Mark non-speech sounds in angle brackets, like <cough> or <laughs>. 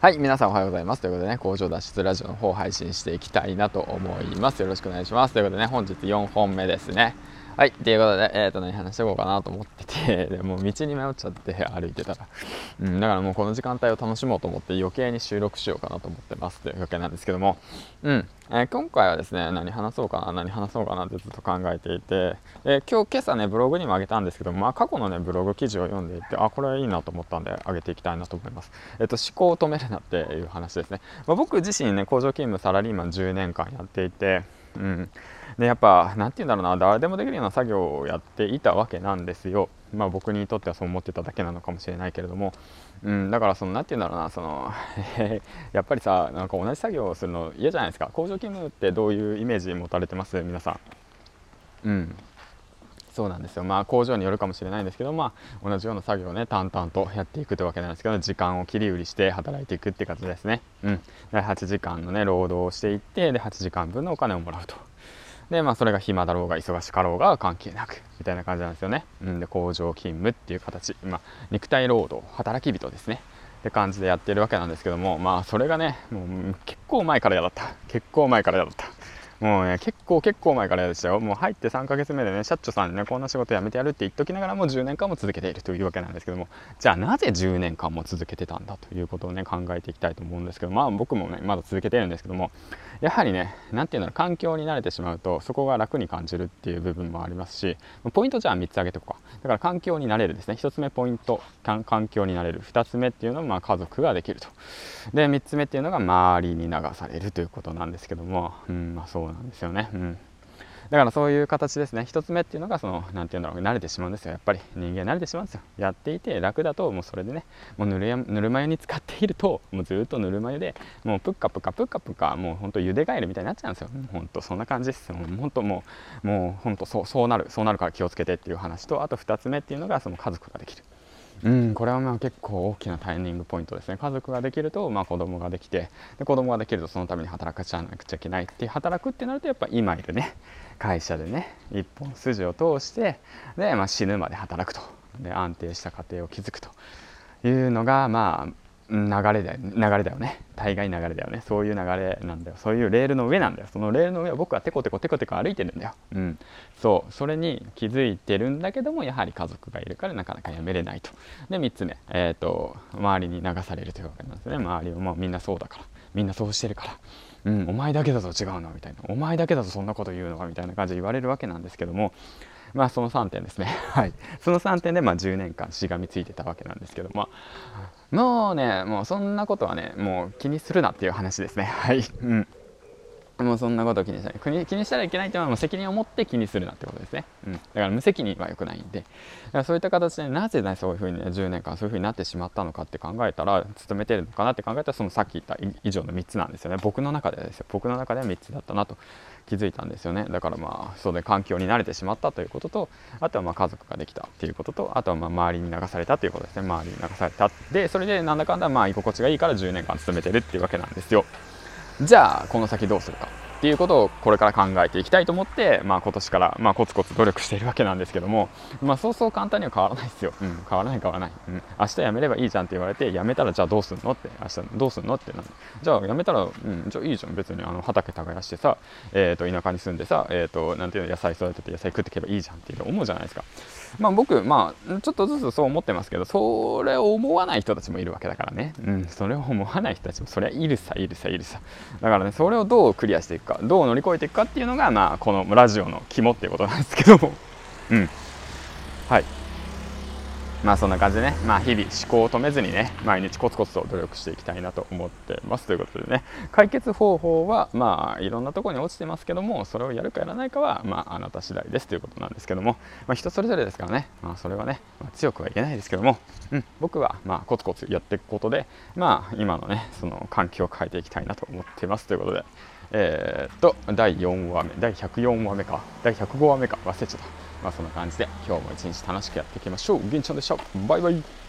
はい、皆さんおはようございます。ということでね、工場脱出ラジオの方を配信していきたいなと思います。よろしくお願いします。ということでね、本日4本目ですね。はい、ということで、えっ、ー、と何話していこうかなと思ってて、<laughs> でも道に迷っちゃって歩いてたら、うん、だからもうこの時間帯を楽しもうと思って余計に収録しようかなと思ってますというわけなんですけども、うん、えー、今回はですね、何話そうかな、何話そうかなってずっと考えていて、えー、今日今朝ね、ブログにも上げたんですけどまあ過去のね、ブログ記事を読んでいて、あ、これはいいなと思ったんで、上げていきたいなと思います。えっ、と、思考を止めるなっていう話ですね。まあ、僕自身ね、工場勤務サラリーマン10年間やっていて、うん、でやっぱ何て言うんだろうな誰でもできるような作業をやっていたわけなんですよ。まあ僕にとってはそう思ってただけなのかもしれないけれども、うん、だからその何て言うんだろうなその <laughs> やっぱりさなんか同じ作業をするの嫌じゃないですか。工場勤務ってどういうイメージ持たれてます？皆さん。うん。そうなんですよ。まあ工場によるかもしれないんですけどまあ同じような作業をね淡々とやっていくというわけなんですけど時間を切り売りして働いていくって感じですね。うん。で8時間のね労働をしていってで8時間分のお金をもらうと。でまあそれが暇だろうが忙しかろうが関係なくみたいな感じなんですよね、うん、で工場勤務っていう形、まあ、肉体労働働き人ですね。って感じでやってるわけなんですけどもまあそれがねもう結構前から嫌だった。結構前から嫌だった。もうね、結構結構前からでしたよ。もう入って3ヶ月目でね、社長さんにね、こんな仕事辞めてやるって言っときながらも10年間も続けているというわけなんですけども、じゃあなぜ10年間も続けてたんだということをね、考えていきたいと思うんですけど、まあ僕もね、まだ続けてるんですけども、やはりね、何て言うんだろう、環境に慣れてしまうと、そこが楽に感じるっていう部分もありますし、ポイントじゃあ3つ挙げておこうか。だから環境に慣れるですね。1つ目ポイント、環境に慣れる。2つ目っていうのは、まあ家族ができると。で、3つ目っていうのが周りに流されるということなんですけども、うん、まあそうなんですよね。うん。だからそういう形ですね。1つ目っていうのがその何て言うんだろう慣れてしまうんですよ。やっぱり人間慣れてしまうんですよ。やっていて楽だともうそれでねもうぬるやぬるま湯に使っているともうずっとぬるま湯でもうプッカプカプッカプカもうほんと茹でガエルみたいになっちゃうんですよ。ほんとそんな感じですほんともうもうほんとそうそうなるそうなるから気をつけてっていう話とあと2つ目っていうのがその家族ができる。うん、これはまあ結構大きなタイミングポイントですね。家族ができると、まあ、子供ができてで子供ができるとそのために働かちゃなくちゃいけないって働くってなるとやっぱ今いるね会社でね一本筋を通してで、まあ、死ぬまで働くと。で安定した家庭を築くというのがまあ流れだよ流れだよね。大概流れだよね。そういう流れなんだよ。そういうレールの上なんだよ。そのレールの上を僕はテコテコテコテコ歩いてるんだよ。うん。そう。それに気づいてるんだけどもやはり家族がいるからなかなかやめれないと。で3つ目。えっ、ー、と周りに流されるというわけなんですね。周りをもうみんなそうだから。みんなそうしてるから。うん、お前だけだと違うの。みたいな。お前だけだとそんなこと言うのかみたいな感じで言われるわけなんですけども。まあその3点ですね。はい。その3点でまあ10年間しがみついてたわけなんですけども。もうねもうそんなことはねもう気にするなっていう話ですね。はい、うんもうそんなこと気にしたら気にしたらいけないっていうのは責任を持って気にするなってことですね、うん、だから無責任は良くないんで。だからそういった形でなぜねそういうふうに、ね、10年間そういうふうになってしまったのかって考えたら勤めてるのかなって考えたらそのさっき言った以上の3つなんですよね。僕の中でですよ。僕の中では3つだったなと気づいたんですよね。だからまあそうで環境に慣れてしまったということとあとはまあ家族ができたっていうこととあとはまあ周りに流されたということですね。周りに流された。でそれでなんだかんだまあ居心地がいいから10年間勤めてるっていうわけなんですよ。じゃあこの先どうするか。っていうことをこれから考えていきたいと思って、まあ、今年から、まあ、コツコツ努力しているわけなんですけども、まあ、そうそう簡単には変わらないですよ、うん、変わらない変わらない、うん、明日辞めればいいじゃんって言われて辞めたらじゃあどうすんのって明日どうすんのってなじゃあ辞めたら、うん、じゃあいいじゃん。別にあの畑耕してさ、えー、と田舎に住んでさ、えー、となんていうの野菜育てて野菜食っていけばいいじゃんって思うじゃないですか。まあ僕まあちょっとずつそう思ってますけどそれを思わない人たちもいるわけだからね。うん。それを思わない人たちもそりゃいるさいるさいるさ。だからねそれをどうクリアしていくかどう乗り越えていくかっていうのがまあこのラジオの肝っていうことなんですけども。うん。はい。まあそんな感じでね、まあ、日々思考を止めずにね毎日コツコツと努力していきたいなと思ってます。ということでね解決方法はまあいろんなところに落ちてますけどもそれをやるかやらないかはまああなた次第です。ということなんですけども、まあ、人それぞれですからね、まあ、それはね、まあ、強くは言えないですけども、うん、僕はまあコツコツやっていくことでまあ今のねその環境を変えていきたいなと思ってます。ということでえー、っと第4話目第104話目か。第105話目か。忘れちゃった。まあそんな感じで今日も一日楽しくやっていきましょう。銀ちゃんでした。バイバイ。